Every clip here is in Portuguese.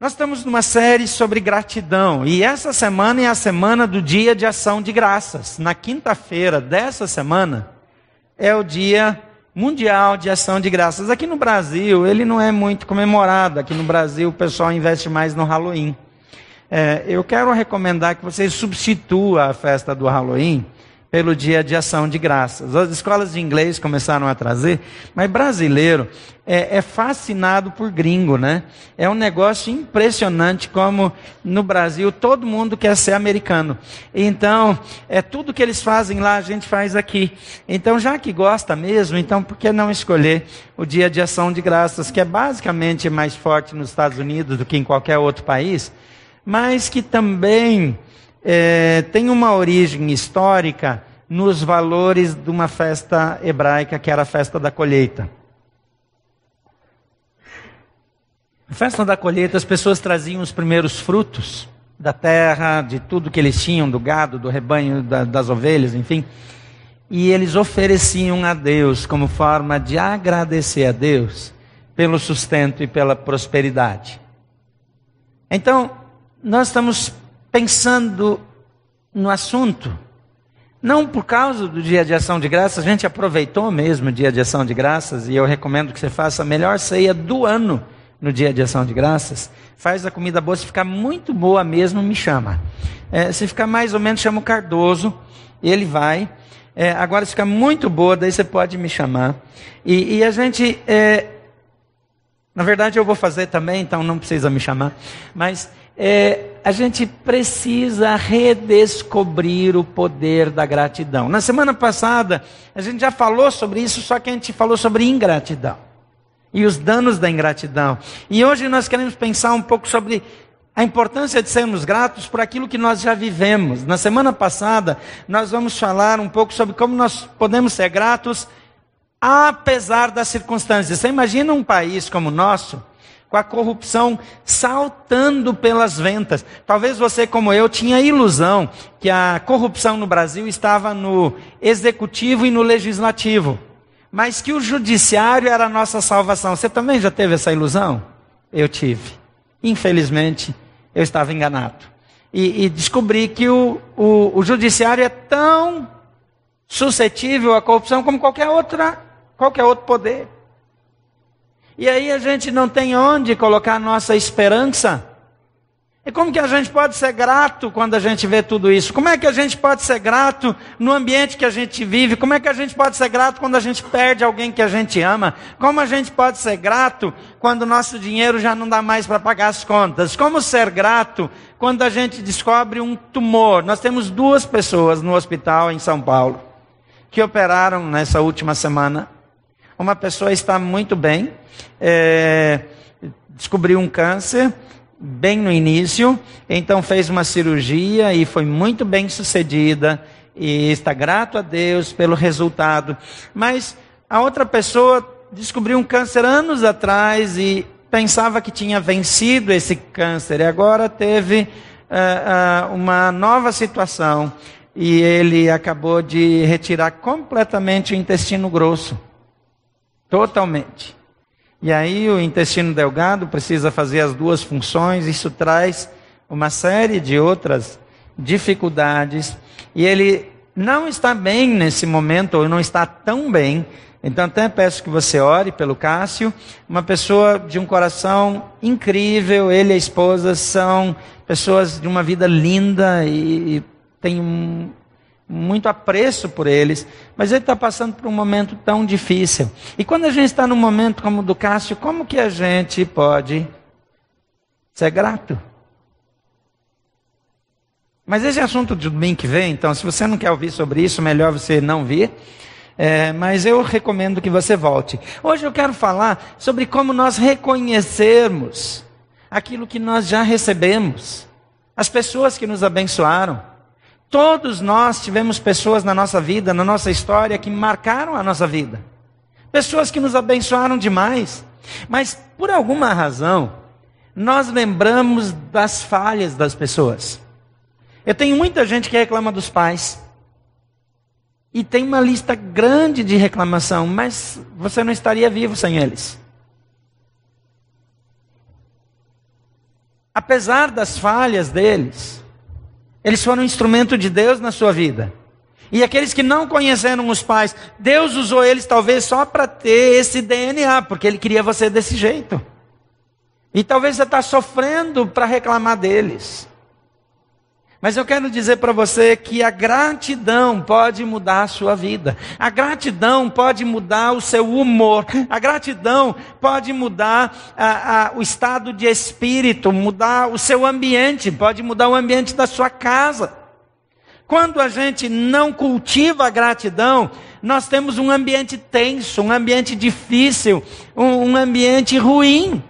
Nós estamos numa série sobre gratidão e essa semana é a semana do Dia de Ação de Graças. Na quinta-feira dessa semana é o Dia Mundial de Ação de Graças. Aqui no Brasil ele não é muito comemorado. Aqui no Brasil o pessoal investe mais no Halloween. É, eu quero recomendar que você substitua a festa do Halloween pelo dia de ação de graças. As escolas de inglês começaram a trazer, mas brasileiro é, é, fascinado por gringo, né? É um negócio impressionante como no Brasil todo mundo quer ser americano. Então, é tudo que eles fazem lá a gente faz aqui. Então, já que gosta mesmo, então por que não escolher o dia de ação de graças, que é basicamente mais forte nos Estados Unidos do que em qualquer outro país, mas que também é, tem uma origem histórica nos valores de uma festa hebraica, que era a festa da colheita. A festa da colheita, as pessoas traziam os primeiros frutos da terra, de tudo que eles tinham, do gado, do rebanho, da, das ovelhas, enfim. E eles ofereciam a Deus como forma de agradecer a Deus pelo sustento e pela prosperidade. Então, nós estamos pensando no assunto. Não por causa do dia de ação de graças, a gente aproveitou mesmo o dia de ação de graças e eu recomendo que você faça a melhor ceia do ano no dia de ação de graças. Faz a comida boa, se ficar muito boa mesmo, me chama. É, se ficar mais ou menos, chama o Cardoso, ele vai. É, agora, se ficar muito boa, daí você pode me chamar. E, e a gente, é, na verdade, eu vou fazer também, então não precisa me chamar. Mas é, a gente precisa redescobrir o poder da gratidão. Na semana passada, a gente já falou sobre isso, só que a gente falou sobre ingratidão e os danos da ingratidão. E hoje nós queremos pensar um pouco sobre a importância de sermos gratos por aquilo que nós já vivemos. Na semana passada, nós vamos falar um pouco sobre como nós podemos ser gratos apesar das circunstâncias. Você imagina um país como o nosso, com a corrupção saltando pelas ventas. Talvez você, como eu, tinha a ilusão que a corrupção no Brasil estava no executivo e no legislativo, mas que o judiciário era a nossa salvação. Você também já teve essa ilusão? Eu tive. Infelizmente, eu estava enganado. E, e descobri que o, o, o judiciário é tão suscetível à corrupção como qualquer outra, qualquer outro poder. E aí a gente não tem onde colocar nossa esperança. E como que a gente pode ser grato quando a gente vê tudo isso? Como é que a gente pode ser grato no ambiente que a gente vive? Como é que a gente pode ser grato quando a gente perde alguém que a gente ama? Como a gente pode ser grato quando o nosso dinheiro já não dá mais para pagar as contas? Como ser grato quando a gente descobre um tumor? Nós temos duas pessoas no hospital em São Paulo que operaram nessa última semana uma pessoa está muito bem, é, descobriu um câncer bem no início, então fez uma cirurgia e foi muito bem sucedida e está grato a Deus pelo resultado. Mas a outra pessoa descobriu um câncer anos atrás e pensava que tinha vencido esse câncer e agora teve uh, uh, uma nova situação e ele acabou de retirar completamente o intestino grosso. Totalmente. E aí o intestino delgado precisa fazer as duas funções, isso traz uma série de outras dificuldades. E ele não está bem nesse momento, ou não está tão bem. Então até peço que você ore pelo Cássio, uma pessoa de um coração incrível, ele e a esposa são pessoas de uma vida linda e, tem um, muito apreço por eles, mas ele está passando por um momento tão difícil. E quando a gente está num momento como o do Cássio, como que a gente pode ser grato? Mas esse é assunto de domingo que vem, então se você não quer ouvir sobre isso, melhor você não vir. É, mas eu recomendo que você volte. Hoje eu quero falar sobre como nós reconhecermos aquilo que nós já recebemos, as pessoas que nos abençoaram. Todos nós tivemos pessoas na nossa vida, na nossa história, que marcaram a nossa vida. Pessoas que nos abençoaram demais. Mas, por alguma razão, nós lembramos das falhas das pessoas. Eu tenho muita gente que reclama dos pais. E tem uma lista grande de reclamação, mas você não estaria vivo sem eles. apesar das falhas deles, eles foram um instrumento de Deus na sua vida. E aqueles que não conheceram os pais, Deus usou eles talvez só para ter esse DNA, porque Ele queria você desse jeito. E talvez você está sofrendo para reclamar deles. Mas eu quero dizer para você que a gratidão pode mudar a sua vida. A gratidão pode mudar o seu humor. A gratidão pode mudar a, a, o estado de espírito, mudar o seu ambiente, pode mudar o ambiente da sua casa. Quando a gente não cultiva a gratidão, nós temos um ambiente tenso, um ambiente difícil, um, um ambiente ruim.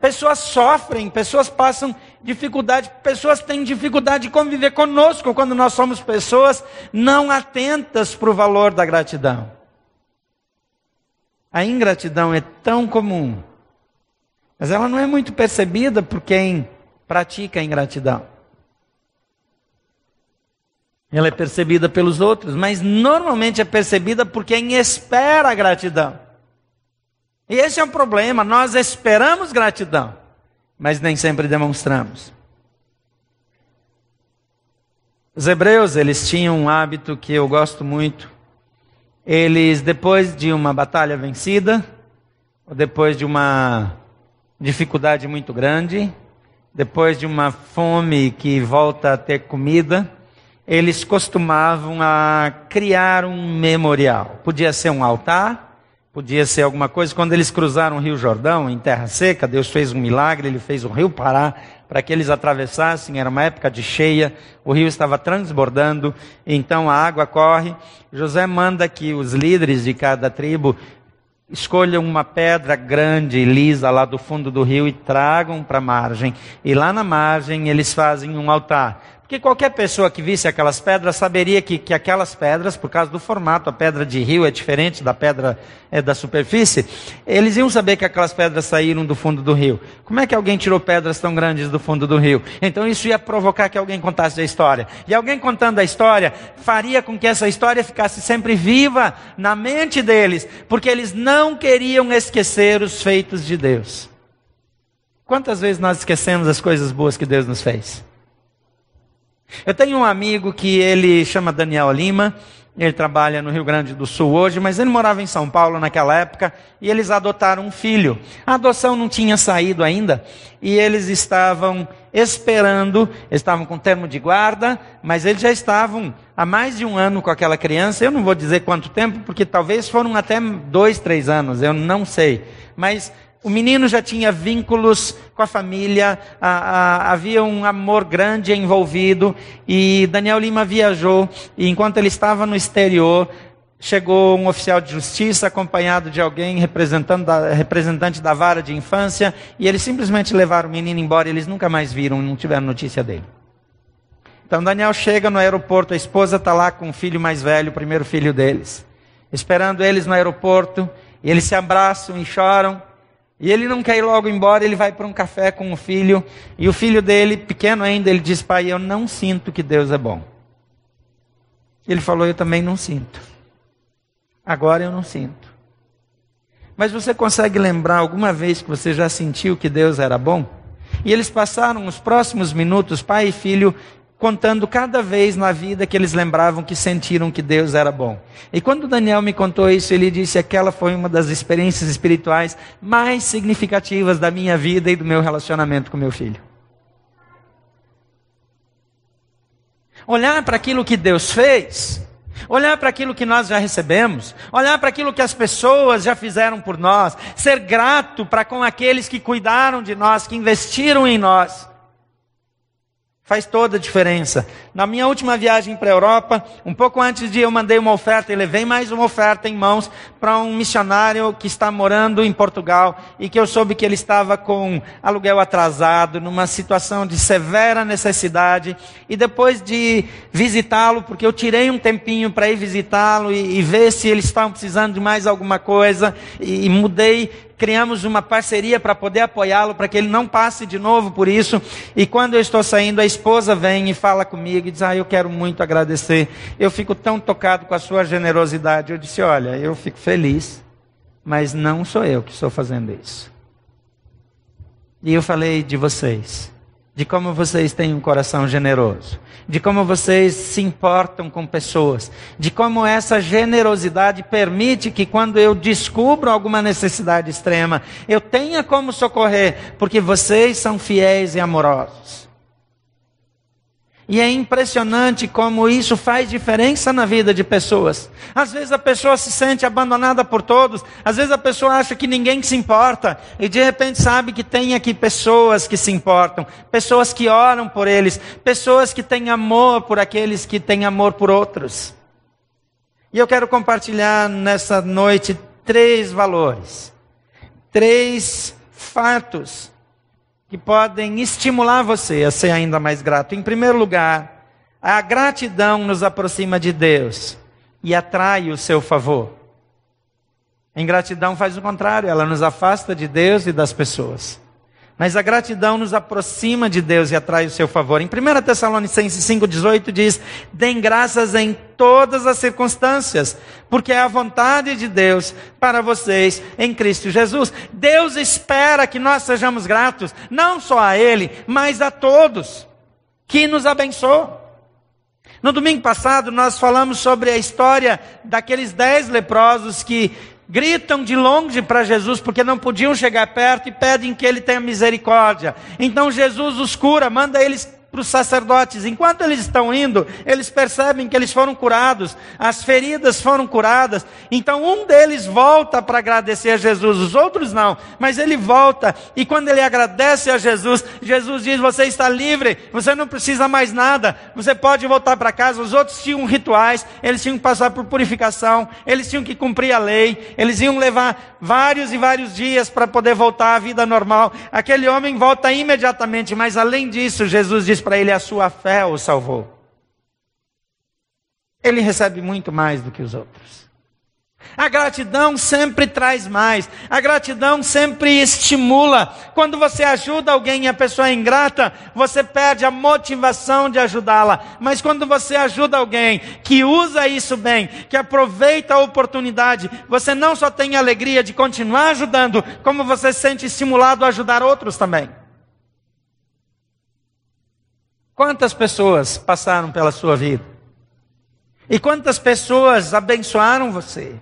Pessoas sofrem, pessoas passam dificuldade, pessoas têm dificuldade de conviver conosco quando nós somos pessoas não atentas para o valor da gratidão. A ingratidão é tão comum, mas ela não é muito percebida por quem pratica a ingratidão. Ela é percebida pelos outros, mas normalmente é percebida por quem espera a gratidão. E esse é o problema, nós esperamos gratidão mas nem sempre demonstramos. Os hebreus, eles tinham um hábito que eu gosto muito. Eles, depois de uma batalha vencida, ou depois de uma dificuldade muito grande, depois de uma fome que volta a ter comida, eles costumavam a criar um memorial. Podia ser um altar, Podia ser alguma coisa. Quando eles cruzaram o Rio Jordão, em terra seca, Deus fez um milagre, ele fez o rio parar para que eles atravessassem. Era uma época de cheia, o rio estava transbordando, então a água corre. José manda que os líderes de cada tribo escolham uma pedra grande e lisa lá do fundo do rio e tragam para a margem. E lá na margem eles fazem um altar. Porque qualquer pessoa que visse aquelas pedras saberia que, que aquelas pedras, por causa do formato, a pedra de rio é diferente da pedra é, da superfície, eles iam saber que aquelas pedras saíram do fundo do rio. Como é que alguém tirou pedras tão grandes do fundo do rio? Então isso ia provocar que alguém contasse a história. E alguém contando a história faria com que essa história ficasse sempre viva na mente deles, porque eles não queriam esquecer os feitos de Deus. Quantas vezes nós esquecemos as coisas boas que Deus nos fez? Eu tenho um amigo que ele chama Daniel Lima, ele trabalha no Rio Grande do Sul hoje, mas ele morava em São Paulo naquela época e eles adotaram um filho. A adoção não tinha saído ainda e eles estavam esperando, estavam com termo de guarda, mas eles já estavam há mais de um ano com aquela criança. Eu não vou dizer quanto tempo, porque talvez foram até dois, três anos, eu não sei. Mas o menino já tinha vínculos com a família, a, a, havia um amor grande envolvido, e Daniel Lima viajou, e enquanto ele estava no exterior, chegou um oficial de justiça acompanhado de alguém representando da, representante da vara de infância, e eles simplesmente levaram o menino embora, e eles nunca mais viram, não tiveram notícia dele. Então Daniel chega no aeroporto, a esposa está lá com o filho mais velho, o primeiro filho deles, esperando eles no aeroporto, e eles se abraçam e choram, e ele não quer ir logo embora, ele vai para um café com o filho, e o filho dele, pequeno ainda, ele diz: Pai, eu não sinto que Deus é bom. Ele falou: Eu também não sinto. Agora eu não sinto. Mas você consegue lembrar alguma vez que você já sentiu que Deus era bom? E eles passaram os próximos minutos, pai e filho, contando cada vez na vida que eles lembravam que sentiram que Deus era bom. E quando Daniel me contou isso, ele disse: aquela foi uma das experiências espirituais mais significativas da minha vida e do meu relacionamento com meu filho. Olhar para aquilo que Deus fez, olhar para aquilo que nós já recebemos, olhar para aquilo que as pessoas já fizeram por nós, ser grato para com aqueles que cuidaram de nós, que investiram em nós. Faz toda a diferença. Na minha última viagem para a Europa, um pouco antes de eu mandei uma oferta e levei mais uma oferta em mãos para um missionário que está morando em Portugal e que eu soube que ele estava com aluguel atrasado, numa situação de severa necessidade. E depois de visitá-lo, porque eu tirei um tempinho para ir visitá-lo e, e, ver se eles estavam precisando de mais alguma coisa, e, e mudei criamos uma parceria para poder apoiá-lo, para que ele não passe de novo por isso. E quando eu estou saindo, a esposa vem e fala comigo e diz: Ah, eu quero muito agradecer. Eu fico tão tocado com a sua generosidade. Eu disse: Olha, eu fico feliz, mas não sou eu que estou fazendo isso. E eu falei de vocês. de como vocês têm um coração generoso, de como vocês se importam com pessoas, de como essa generosidade permite que quando eu descubro alguma necessidade extrema, eu tenha como socorrer, porque vocês são fiéis e amorosos. E é impressionante como isso faz diferença na vida de pessoas. Às vezes a pessoa se sente abandonada por todos, às vezes a pessoa acha que ninguém se importa, e de repente sabe que tem aqui pessoas que se importam, pessoas que oram por eles, pessoas que têm amor por aqueles que têm amor por outros. E eu quero compartilhar nessa noite três valores, três fatos que podem estimular você a ser ainda mais grato. Em primeiro lugar, a gratidão nos aproxima de Deus e atrai o seu favor. A ingratidão faz o contrário, ela nos afasta de Deus e das pessoas. Mas a gratidão nos aproxima de Deus e atrai o seu favor. Em 1 Tessalonicenses 5,18 diz: Dêem graças em todas as circunstâncias, porque é a vontade de Deus para vocês em Cristo Jesus. Deus espera que nós sejamos gratos, não só a Ele, mas a todos que nos abençoou. No domingo passado, nós falamos sobre a história daqueles dez leprosos que gritam de longe para Jesus porque não podiam chegar perto e pedem que ele tenha misericórdia. Então Jesus os cura, manda eles para os sacerdotes. Enquanto eles estão indo, eles percebem que eles foram curados, as feridas foram curadas. Então um deles volta para agradecer a Jesus, os outros não, mas ele volta e quando ele agradece a Jesus, Jesus diz: Você está livre, você não precisa mais nada, você pode voltar para casa. Os outros tinham rituais, eles tinham que passar por purificação, eles tinham que cumprir a lei, eles iam levar vários e vários dias para poder voltar à vida normal. Aquele homem volta imediatamente, mas além disso, Jesus diz para ele: a sua fé o salvou. Ele recebe muito mais do que os outros. A gratidão sempre traz mais. A gratidão sempre estimula. Quando você ajuda alguém e a pessoa é ingrata, você perde a motivação de ajudá-la. Mas quando você ajuda alguém que usa isso bem, que aproveita a oportunidade, você não só tem alegria de continuar ajudando, como você se sente estimulado a ajudar outros também. Quantas pessoas passaram pela sua vida? E quantas pessoas abençoaram você?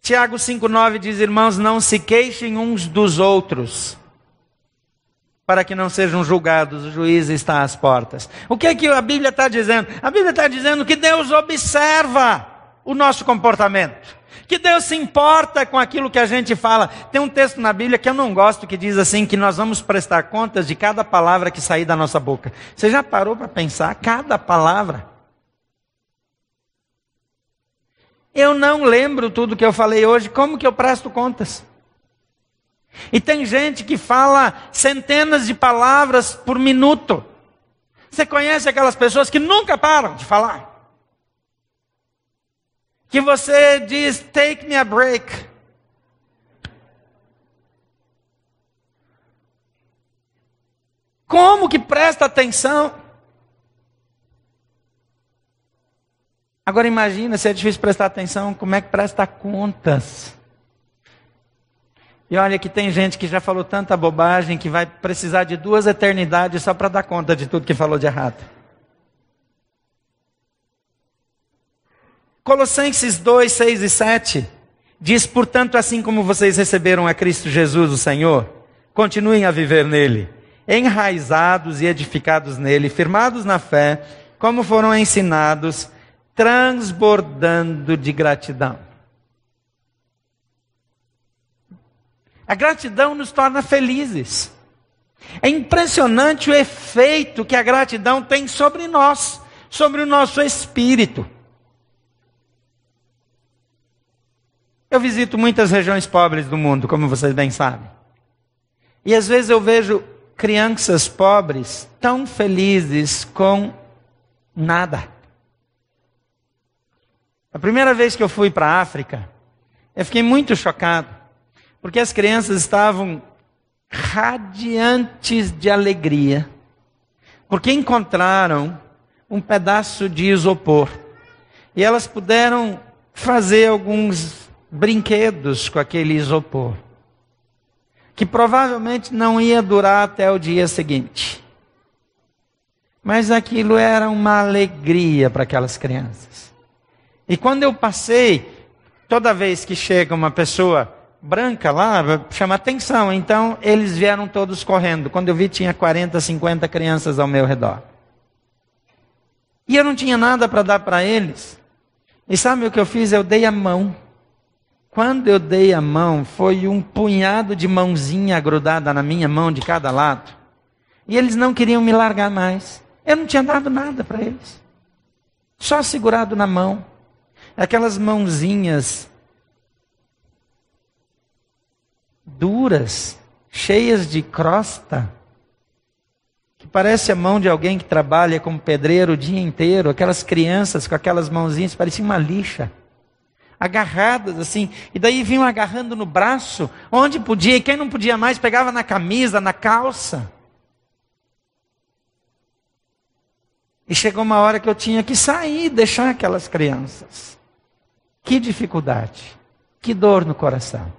Tiago 5,9 diz: Irmãos, não se queixem uns dos outros, para que não sejam julgados, o juiz está às portas. O que é que a Bíblia está dizendo? A Bíblia está dizendo que Deus observa o nosso comportamento que Deus se importa com aquilo que a gente fala. Tem um texto na Bíblia que eu não gosto que diz assim que nós vamos prestar contas de cada palavra que sair da nossa boca. Você já parou para pensar cada palavra? Eu não lembro tudo que eu falei hoje, como que eu presto contas? E tem gente que fala centenas de palavras por minuto. Você conhece aquelas pessoas que nunca param de falar? Que você diz, take me a break. Como que presta atenção? Agora imagina se é difícil prestar atenção, como é que presta contas? E olha que tem gente que já falou tanta bobagem que vai precisar de duas eternidades só para dar conta de tudo que falou de errado. Colossenses 2, 6 e 7 diz: Portanto, assim como vocês receberam a Cristo Jesus, o Senhor, continuem a viver nele, enraizados e edificados nele, firmados na fé, como foram ensinados, transbordando de gratidão. A gratidão nos torna felizes. É impressionante o efeito que a gratidão tem sobre nós, sobre o nosso espírito. Eu visito muitas regiões pobres do mundo, como vocês bem sabem. E às vezes eu vejo crianças pobres tão felizes com nada. A primeira vez que eu fui para a África, eu fiquei muito chocado, porque as crianças estavam radiantes de alegria, porque encontraram um pedaço de isopor e elas puderam fazer alguns brinquedos com aquele isopor. que provavelmente não ia durar até o dia seguinte. Mas aquilo era uma alegria para aquelas crianças. E quando eu passei, toda vez que chega uma pessoa branca lá, chama atenção. Então eles vieram todos correndo. Quando eu vi, tinha 40, 50 crianças ao meu redor. E eu não tinha nada para dar para eles. E sabe o que eu fiz? Eu dei a mão. Quando eu dei a mão, foi um punhado de mãozinha grudada na minha mão de cada lado. E eles não queriam me largar mais. Eu não tinha dado nada para eles. Só segurado na mão. Aquelas mãozinhas duras, cheias de crosta, que parece a mão de alguém que trabalha como pedreiro o dia inteiro, aquelas crianças com aquelas mãozinhas, parecia uma lixa agarradas assim, e daí vinham agarrando no braço, onde podia, e quem não podia mais pegava na camisa, na calça. E chegou uma hora que eu tinha que sair, deixar aquelas crianças. Que dificuldade, que dor no coração.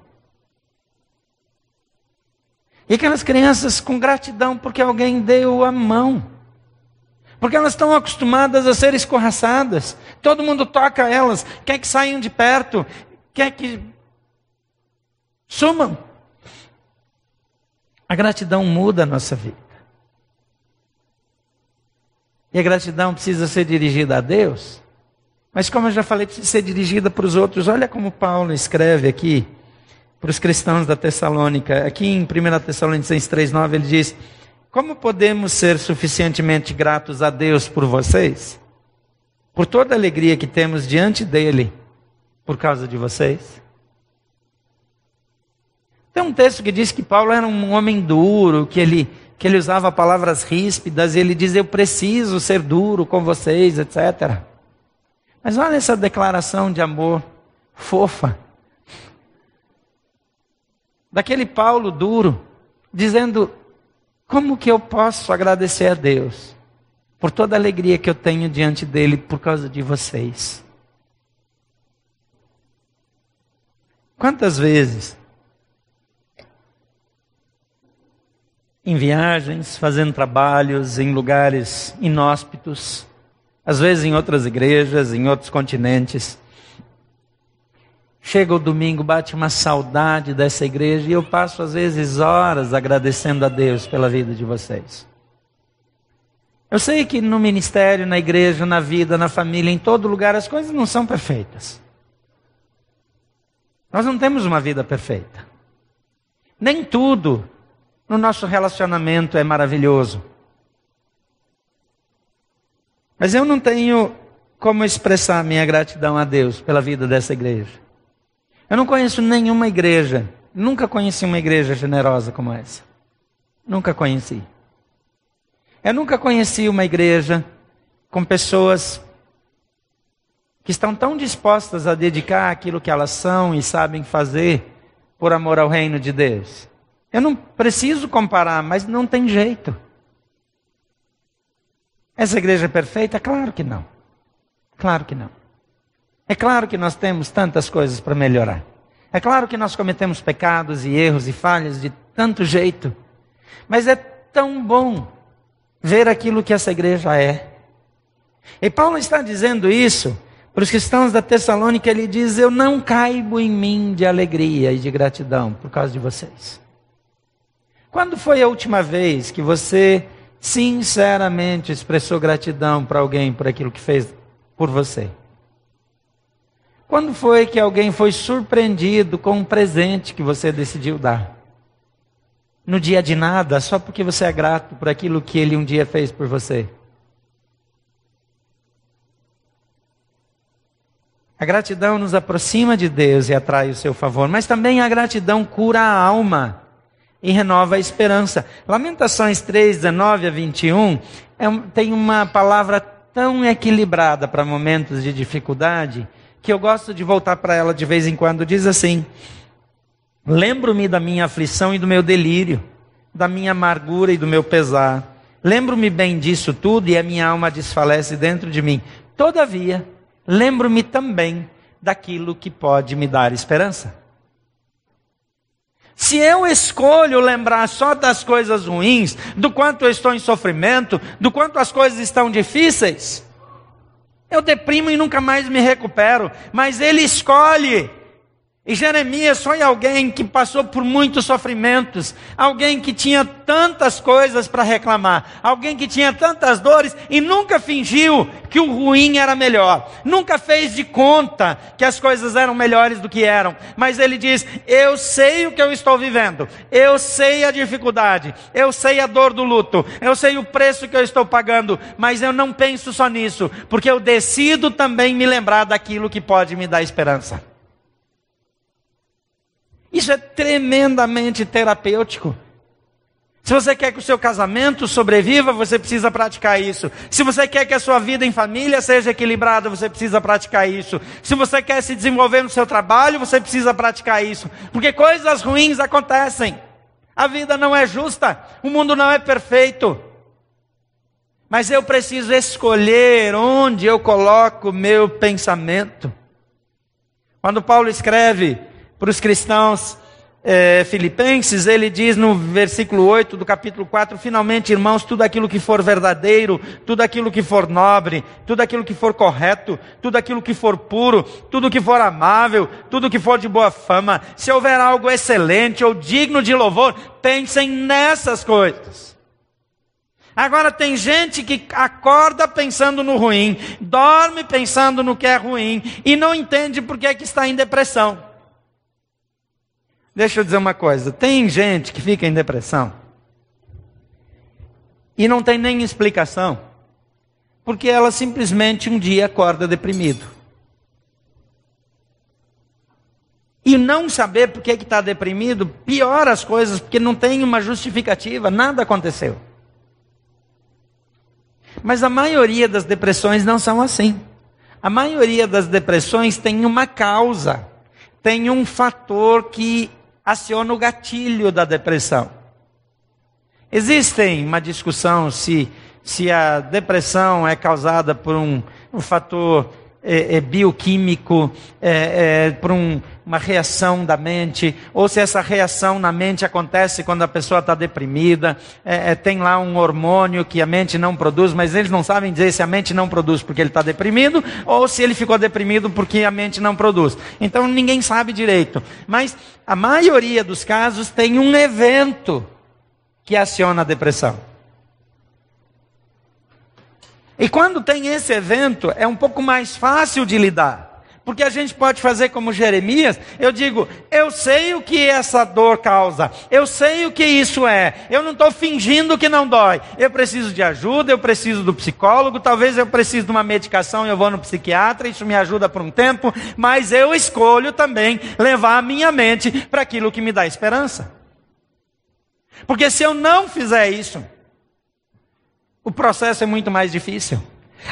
E aquelas crianças com gratidão porque alguém deu a mão. Porque elas estão acostumadas a ser escorraçadas. Todo mundo toca elas, quer que saiam de perto, quer que sumam. A gratidão muda a nossa vida. E a gratidão precisa ser dirigida a Deus. Mas como eu já falei, precisa ser dirigida para os outros. Olha como Paulo escreve aqui para os cristãos da Tessalônica. Aqui em 1 Tessalonicenses 3,9 ele diz: como podemos ser suficientemente gratos a Deus por vocês? Por toda a alegria que temos diante dele por causa de vocês? Tem um texto que diz que Paulo era um homem duro, que ele, que ele usava palavras ríspidas, e ele diz: Eu preciso ser duro com vocês, etc. Mas olha essa declaração de amor fofa. Daquele Paulo duro, dizendo: como que eu posso agradecer a Deus por toda a alegria que eu tenho diante dele por causa de vocês? Quantas vezes em viagens, fazendo trabalhos em lugares inóspitos, às vezes em outras igrejas, em outros continentes, Chega o domingo, bate uma saudade dessa igreja e eu passo às vezes horas agradecendo a Deus pela vida de vocês. Eu sei que no ministério, na igreja, na vida, na família, em todo lugar, as coisas não são perfeitas. Nós não temos uma vida perfeita. Nem tudo no nosso relacionamento é maravilhoso. Mas eu não tenho como expressar minha gratidão a Deus pela vida dessa igreja. Eu não conheço nenhuma igreja, nunca conheci uma igreja generosa como essa. Nunca conheci. Eu nunca conheci uma igreja com pessoas que estão tão dispostas a dedicar aquilo que elas são e sabem fazer por amor ao reino de Deus. Eu não preciso comparar, mas não tem jeito. Essa igreja é perfeita? Claro que não. Claro que não. É claro que nós temos tantas coisas para melhorar. É claro que nós cometemos pecados e erros e falhas de tanto jeito. Mas é tão bom ver aquilo que essa igreja é. E Paulo está dizendo isso para os cristãos da Tessalônica. Ele diz: Eu não caibo em mim de alegria e de gratidão por causa de vocês. Quando foi a última vez que você sinceramente expressou gratidão para alguém por aquilo que fez por você? Quando foi que alguém foi surpreendido com um presente que você decidiu dar? No dia de nada, só porque você é grato por aquilo que ele um dia fez por você? A gratidão nos aproxima de Deus e atrai o seu favor, mas também a gratidão cura a alma e renova a esperança. Lamentações 3, 19 a 21 é, tem uma palavra tão equilibrada para momentos de dificuldade que eu gosto de voltar para ela de vez em quando, diz assim: Lembro-me da minha aflição e do meu delírio, da minha amargura e do meu pesar. Lembro-me bem disso tudo e a minha alma desfalece dentro de mim. Todavia, lembro-me também daquilo que pode me dar esperança. Se eu escolho lembrar só das coisas ruins, do quanto eu estou em sofrimento, do quanto as coisas estão difíceis, eu deprimo e nunca mais me recupero. Mas ele escolhe e Jeremias foi alguém que passou por muitos sofrimentos, alguém que tinha tantas coisas para reclamar, alguém que tinha tantas dores e nunca fingiu que o ruim era melhor, nunca fez de conta que as coisas eram melhores do que eram, mas ele diz: Eu sei o que eu estou vivendo, eu sei a dificuldade, eu sei a dor do luto, eu sei o preço que eu estou pagando, mas eu não penso só nisso, porque eu decido também me lembrar daquilo que pode me dar esperança. Isso é tremendamente terapêutico. Se você quer que o seu casamento sobreviva, você precisa praticar isso. Se você quer que a sua vida em família seja equilibrada, você precisa praticar isso. Se você quer se desenvolver no seu trabalho, você precisa praticar isso. Porque coisas ruins acontecem. A vida não é justa, o mundo não é perfeito. Mas eu preciso escolher onde eu coloco meu pensamento. Quando Paulo escreve para os cristãos é, filipenses, ele diz no versículo 8 do capítulo 4: Finalmente, irmãos, tudo aquilo que for verdadeiro, tudo aquilo que for nobre, tudo aquilo que for correto, tudo aquilo que for puro, tudo que for amável, tudo que for de boa fama, se houver algo excelente ou digno de louvor, pensem nessas coisas. Agora tem gente que acorda pensando no ruim, dorme pensando no que é ruim e não entende por que, é que está em depressão. Deixa eu dizer uma coisa: tem gente que fica em depressão e não tem nem explicação, porque ela simplesmente um dia acorda deprimido. E não saber por que está deprimido piora as coisas, porque não tem uma justificativa, nada aconteceu. Mas a maioria das depressões não são assim. A maioria das depressões tem uma causa, tem um fator que aciona o gatilho da depressão. Existe uma discussão se, se a depressão é causada por um, um fator é, é, bioquímico, é, é por um, uma reação da mente, ou se essa reação na mente acontece quando a pessoa está deprimida, é, é, tem lá um hormônio que a mente não produz, mas eles não sabem dizer se a mente não produz porque ele está deprimido, ou se ele ficou deprimido porque a mente não produz. Então ninguém sabe direito. Mas a maioria dos casos tem um evento que aciona a depressão. E quando tem esse evento, é um pouco mais fácil de lidar. Porque a gente pode fazer como Jeremias, eu digo, eu sei o que essa dor causa, eu sei o que isso é, eu não estou fingindo que não dói, eu preciso de ajuda, eu preciso do psicólogo, talvez eu precise de uma medicação e eu vou no psiquiatra, isso me ajuda por um tempo, mas eu escolho também levar a minha mente para aquilo que me dá esperança. Porque se eu não fizer isso, o processo é muito mais difícil.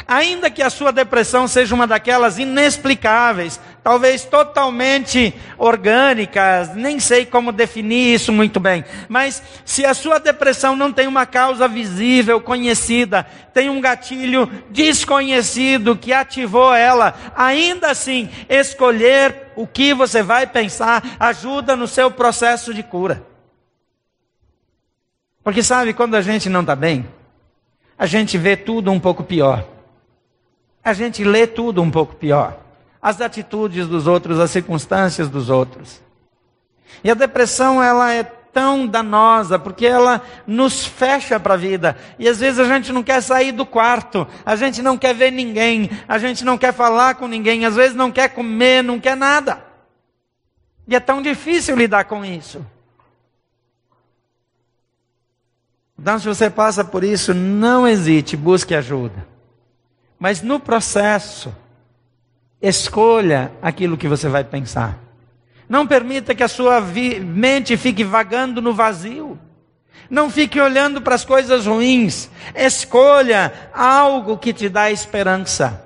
Ainda que a sua depressão seja uma daquelas inexplicáveis, talvez totalmente orgânicas, nem sei como definir isso muito bem, mas se a sua depressão não tem uma causa visível, conhecida, tem um gatilho desconhecido que ativou ela, ainda assim, escolher o que você vai pensar ajuda no seu processo de cura. Porque sabe, quando a gente não está bem, a gente vê tudo um pouco pior. A gente lê tudo um pouco pior. As atitudes dos outros, as circunstâncias dos outros. E a depressão, ela é tão danosa, porque ela nos fecha para a vida. E às vezes a gente não quer sair do quarto, a gente não quer ver ninguém, a gente não quer falar com ninguém, às vezes não quer comer, não quer nada. E é tão difícil lidar com isso. Então, se você passa por isso, não hesite, busque ajuda. Mas no processo, escolha aquilo que você vai pensar. Não permita que a sua mente fique vagando no vazio. Não fique olhando para as coisas ruins. Escolha algo que te dá esperança.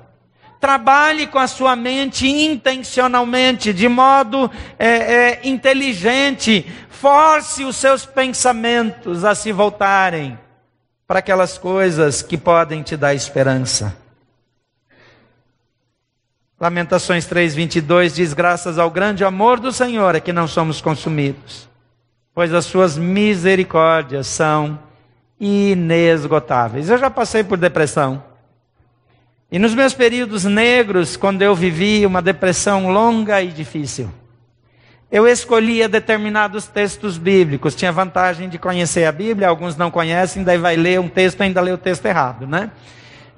Trabalhe com a sua mente intencionalmente, de modo é, é, inteligente. Force os seus pensamentos a se voltarem para aquelas coisas que podem te dar esperança. Lamentações 3:22 diz: "Graças ao grande amor do Senhor é que não somos consumidos, pois as suas misericórdias são inesgotáveis. Eu já passei por depressão. E nos meus períodos negros, quando eu vivi uma depressão longa e difícil, eu escolhia determinados textos bíblicos. Tinha vantagem de conhecer a Bíblia, alguns não conhecem, daí vai ler um texto e ainda lê o texto errado, né?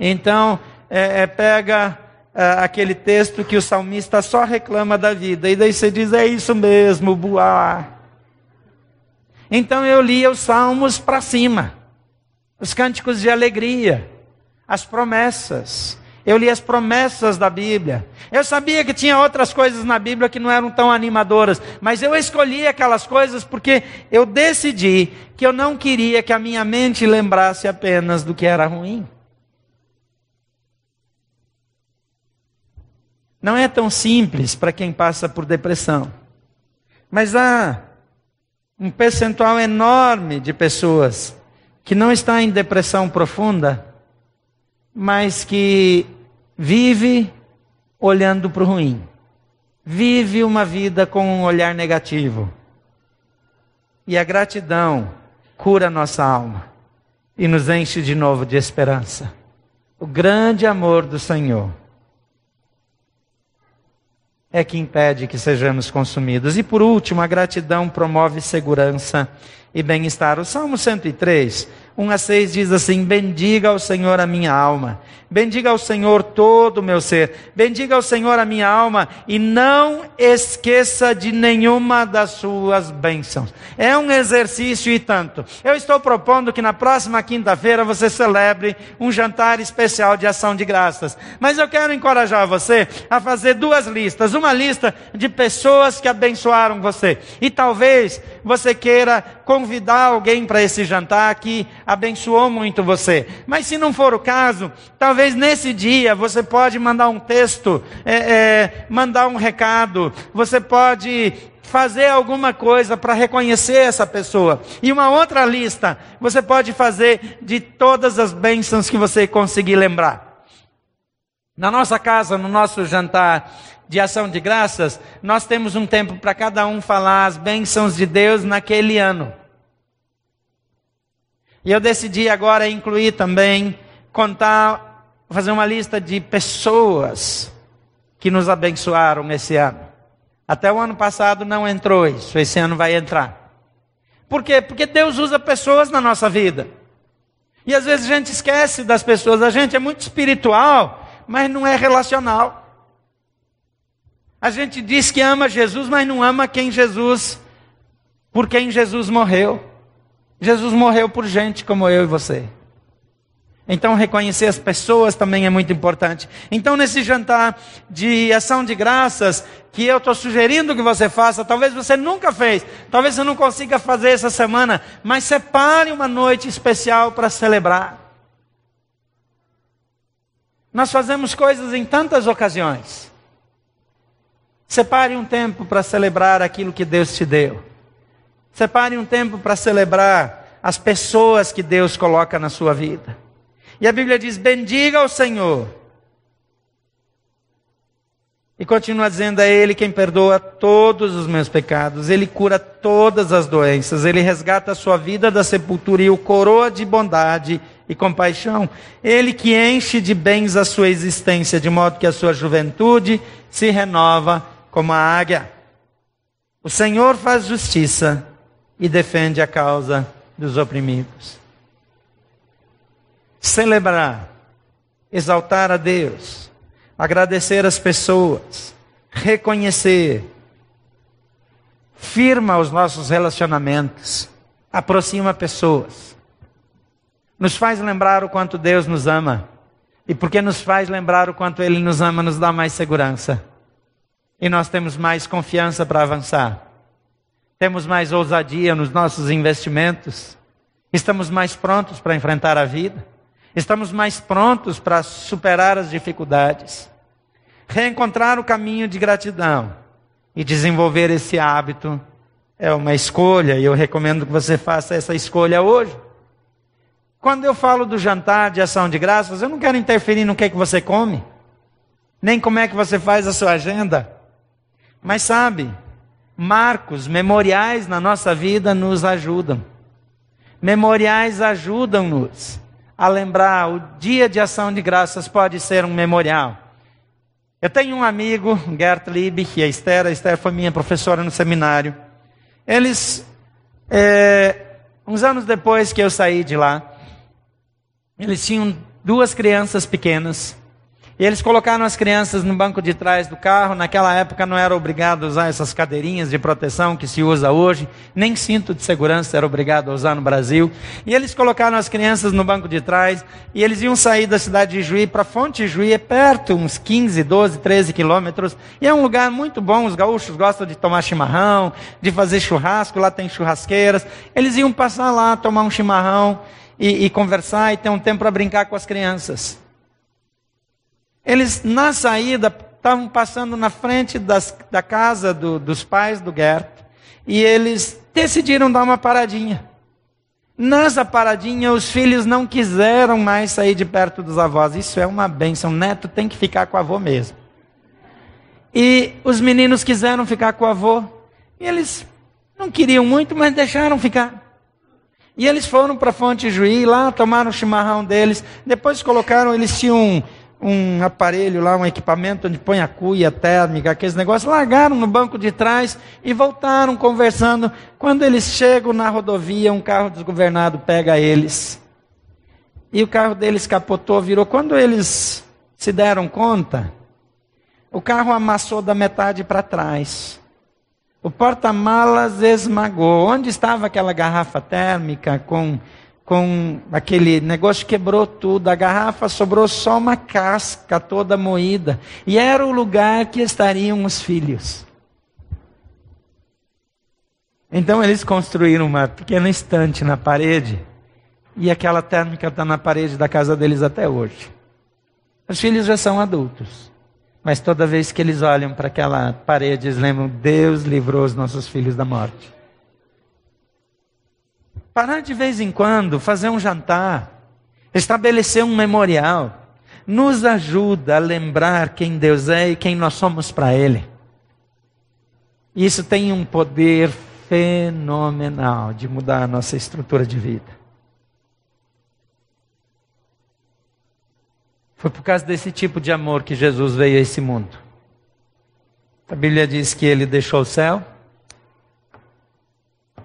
Então, é, é, pega é, aquele texto que o salmista só reclama da vida, e daí você diz: é isso mesmo, Boar. Então eu lia os salmos para cima, os cânticos de alegria, as promessas. Eu li as promessas da Bíblia. Eu sabia que tinha outras coisas na Bíblia que não eram tão animadoras, mas eu escolhi aquelas coisas porque eu decidi que eu não queria que a minha mente lembrasse apenas do que era ruim. Não é tão simples para quem passa por depressão. Mas há um percentual enorme de pessoas que não está em depressão profunda, mas que vive olhando para o ruim. Vive uma vida com um olhar negativo. E a gratidão cura nossa alma e nos enche de novo de esperança. O grande amor do Senhor é que impede que sejamos consumidos. E por último, a gratidão promove segurança e bem-estar. O Salmo 103 1 a 6 diz assim: Bendiga ao Senhor a minha alma, bendiga ao Senhor todo o meu ser, bendiga ao Senhor a minha alma e não esqueça de nenhuma das suas bênçãos. É um exercício e tanto. Eu estou propondo que na próxima quinta-feira você celebre um jantar especial de ação de graças, mas eu quero encorajar você a fazer duas listas: uma lista de pessoas que abençoaram você, e talvez você queira convidar alguém para esse jantar que abençoou muito você. Mas se não for o caso, talvez nesse dia você pode mandar um texto, é, é, mandar um recado, você pode fazer alguma coisa para reconhecer essa pessoa. E uma outra lista você pode fazer de todas as bênçãos que você conseguir lembrar. Na nossa casa, no nosso jantar de ação de graças, nós temos um tempo para cada um falar as bênçãos de Deus naquele ano. E eu decidi agora incluir também, contar, fazer uma lista de pessoas que nos abençoaram esse ano. Até o ano passado não entrou isso, esse ano vai entrar. Por quê? Porque Deus usa pessoas na nossa vida. E às vezes a gente esquece das pessoas, a gente é muito espiritual, mas não é relacional. A gente diz que ama Jesus, mas não ama quem Jesus, por quem Jesus morreu. Jesus morreu por gente como eu e você. Então, reconhecer as pessoas também é muito importante. Então, nesse jantar de ação de graças, que eu estou sugerindo que você faça, talvez você nunca fez, talvez você não consiga fazer essa semana, mas separe uma noite especial para celebrar. Nós fazemos coisas em tantas ocasiões. Separe um tempo para celebrar aquilo que Deus te deu. Separe um tempo para celebrar as pessoas que Deus coloca na sua vida. E a Bíblia diz: bendiga o Senhor. E continua dizendo: é Ele quem perdoa todos os meus pecados, Ele cura todas as doenças, Ele resgata a sua vida da sepultura e o coroa de bondade e compaixão. Ele que enche de bens a sua existência, de modo que a sua juventude se renova como a águia. O Senhor faz justiça e defende a causa dos oprimidos. Celebrar, exaltar a Deus, agradecer as pessoas, reconhecer, firma os nossos relacionamentos, aproxima pessoas, nos faz lembrar o quanto Deus nos ama. E porque nos faz lembrar o quanto Ele nos ama, nos dá mais segurança. E nós temos mais confiança para avançar. Temos mais ousadia nos nossos investimentos. Estamos mais prontos para enfrentar a vida. Estamos mais prontos para superar as dificuldades. Reencontrar o caminho de gratidão e desenvolver esse hábito é uma escolha e eu recomendo que você faça essa escolha hoje. Quando eu falo do jantar de ação de graças, eu não quero interferir no que é que você come, nem como é que você faz a sua agenda. Mas sabe, marcos, memoriais na nossa vida nos ajudam. Memoriais ajudam-nos a lembrar. O dia de ação de graças pode ser um memorial. Eu tenho um amigo, Gert Liebig, e a Esther, a Esther foi minha professora no seminário. Eles, é, uns anos depois que eu saí de lá, eles tinham duas crianças pequenas. E eles colocaram as crianças no banco de trás do carro. Naquela época não era obrigado a usar essas cadeirinhas de proteção que se usa hoje, nem cinto de segurança era obrigado a usar no Brasil. E eles colocaram as crianças no banco de trás e eles iam sair da cidade de Juí para Fonte Juí, é perto, uns 15, 12, 13 quilômetros. E é um lugar muito bom. Os gaúchos gostam de tomar chimarrão, de fazer churrasco, lá tem churrasqueiras. Eles iam passar lá, tomar um chimarrão e, e conversar e ter um tempo para brincar com as crianças. Eles, na saída, estavam passando na frente das, da casa do, dos pais do Gert e eles decidiram dar uma paradinha. Nessa paradinha, os filhos não quiseram mais sair de perto dos avós. Isso é uma benção. Neto tem que ficar com o avô mesmo. E os meninos quiseram ficar com o avô. E eles não queriam muito, mas deixaram ficar. E eles foram para Fonte Juí, lá tomaram o chimarrão deles. Depois colocaram, eles tinham um aparelho lá, um equipamento onde põe a cuia térmica, aqueles negócios, largaram no banco de trás e voltaram conversando. Quando eles chegam na rodovia, um carro desgovernado pega eles. E o carro deles capotou, virou. Quando eles se deram conta, o carro amassou da metade para trás. O porta-malas esmagou. Onde estava aquela garrafa térmica com com aquele negócio quebrou tudo, a garrafa sobrou só uma casca toda moída, e era o lugar que estariam os filhos. Então eles construíram uma pequena estante na parede, e aquela térmica está na parede da casa deles até hoje. Os filhos já são adultos, mas toda vez que eles olham para aquela parede, eles lembram: Deus livrou os nossos filhos da morte. Parar de vez em quando, fazer um jantar, estabelecer um memorial, nos ajuda a lembrar quem Deus é e quem nós somos para Ele. Isso tem um poder fenomenal de mudar a nossa estrutura de vida. Foi por causa desse tipo de amor que Jesus veio a esse mundo. A Bíblia diz que ele deixou o céu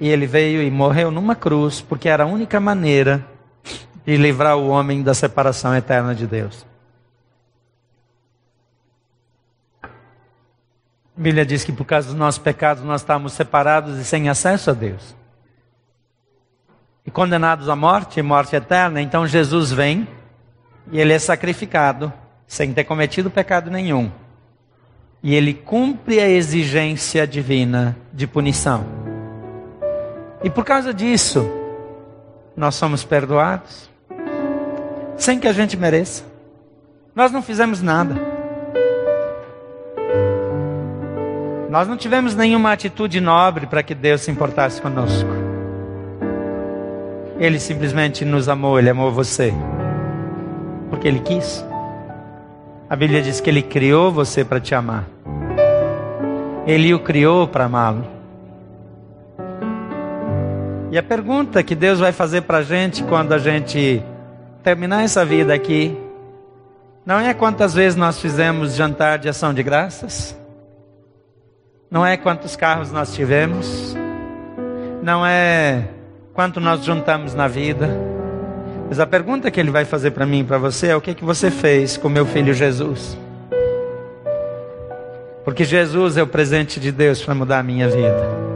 e ele veio e morreu numa cruz, porque era a única maneira de livrar o homem da separação eterna de Deus. A Bíblia diz que por causa dos nossos pecados nós estávamos separados e sem acesso a Deus. E condenados à morte, morte eterna, então Jesus vem e ele é sacrificado sem ter cometido pecado nenhum. E ele cumpre a exigência divina de punição. E por causa disso, nós somos perdoados, sem que a gente mereça. Nós não fizemos nada. Nós não tivemos nenhuma atitude nobre para que Deus se importasse conosco. Ele simplesmente nos amou, ele amou você. Porque ele quis. A Bíblia diz que ele criou você para te amar. Ele o criou para amá-lo. E a pergunta que Deus vai fazer para a gente quando a gente terminar essa vida aqui, não é quantas vezes nós fizemos jantar de ação de graças, não é quantos carros nós tivemos, não é quanto nós juntamos na vida, mas a pergunta que Ele vai fazer para mim e para você é: o que, que você fez com meu filho Jesus? Porque Jesus é o presente de Deus para mudar a minha vida.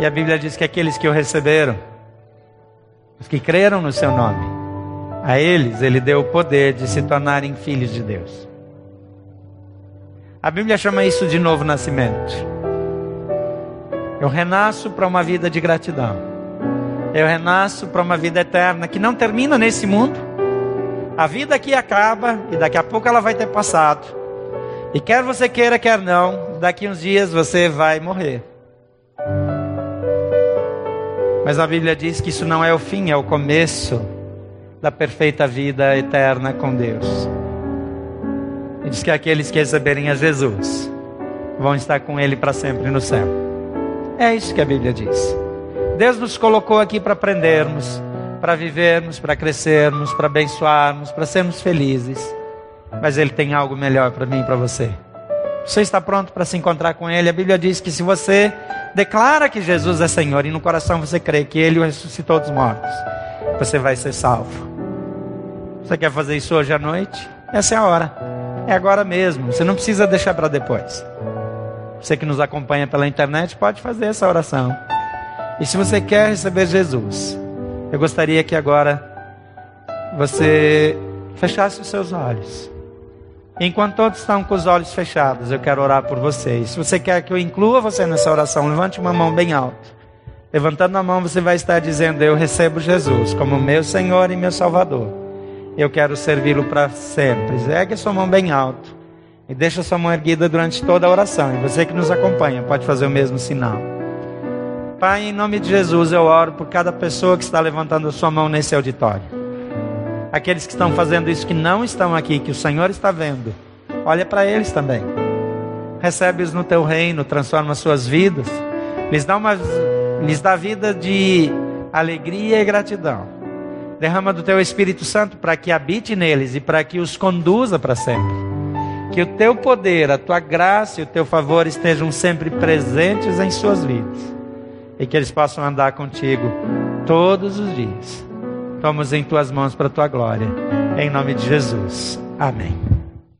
E a Bíblia diz que aqueles que o receberam, os que creram no seu nome, a eles ele deu o poder de se tornarem filhos de Deus. A Bíblia chama isso de novo nascimento. Eu renasço para uma vida de gratidão. Eu renasço para uma vida eterna que não termina nesse mundo. A vida aqui acaba e daqui a pouco ela vai ter passado. E quer você queira, quer não, daqui uns dias você vai morrer. Mas a Bíblia diz que isso não é o fim, é o começo da perfeita vida eterna com Deus. E diz que aqueles que receberem a Jesus vão estar com Ele para sempre no céu. É isso que a Bíblia diz. Deus nos colocou aqui para aprendermos, para vivermos, para crescermos, para abençoarmos, para sermos felizes. Mas Ele tem algo melhor para mim e para você. Você está pronto para se encontrar com Ele? A Bíblia diz que se você declara que Jesus é Senhor e no coração você crê que Ele ressuscitou dos mortos, você vai ser salvo. Você quer fazer isso hoje à noite? Essa é a hora. É agora mesmo. Você não precisa deixar para depois. Você que nos acompanha pela internet pode fazer essa oração. E se você quer receber Jesus, eu gostaria que agora você fechasse os seus olhos. Enquanto todos estão com os olhos fechados, eu quero orar por vocês. Se você quer que eu inclua você nessa oração, levante uma mão bem alta. Levantando a mão, você vai estar dizendo: Eu recebo Jesus como meu Senhor e meu Salvador. Eu quero servi-lo para sempre. Ergue sua mão bem alto e deixa sua mão erguida durante toda a oração. E você que nos acompanha pode fazer o mesmo sinal. Pai, em nome de Jesus, eu oro por cada pessoa que está levantando sua mão nesse auditório. Aqueles que estão fazendo isso que não estão aqui, que o Senhor está vendo, olha para eles também. Recebe-os no teu reino, transforma suas vidas, lhes dá, uma, lhes dá vida de alegria e gratidão. Derrama do teu Espírito Santo para que habite neles e para que os conduza para sempre. Que o teu poder, a tua graça e o teu favor estejam sempre presentes em suas vidas e que eles possam andar contigo todos os dias. Tomamos em tuas mãos para a tua glória. Em nome de Jesus. Amém.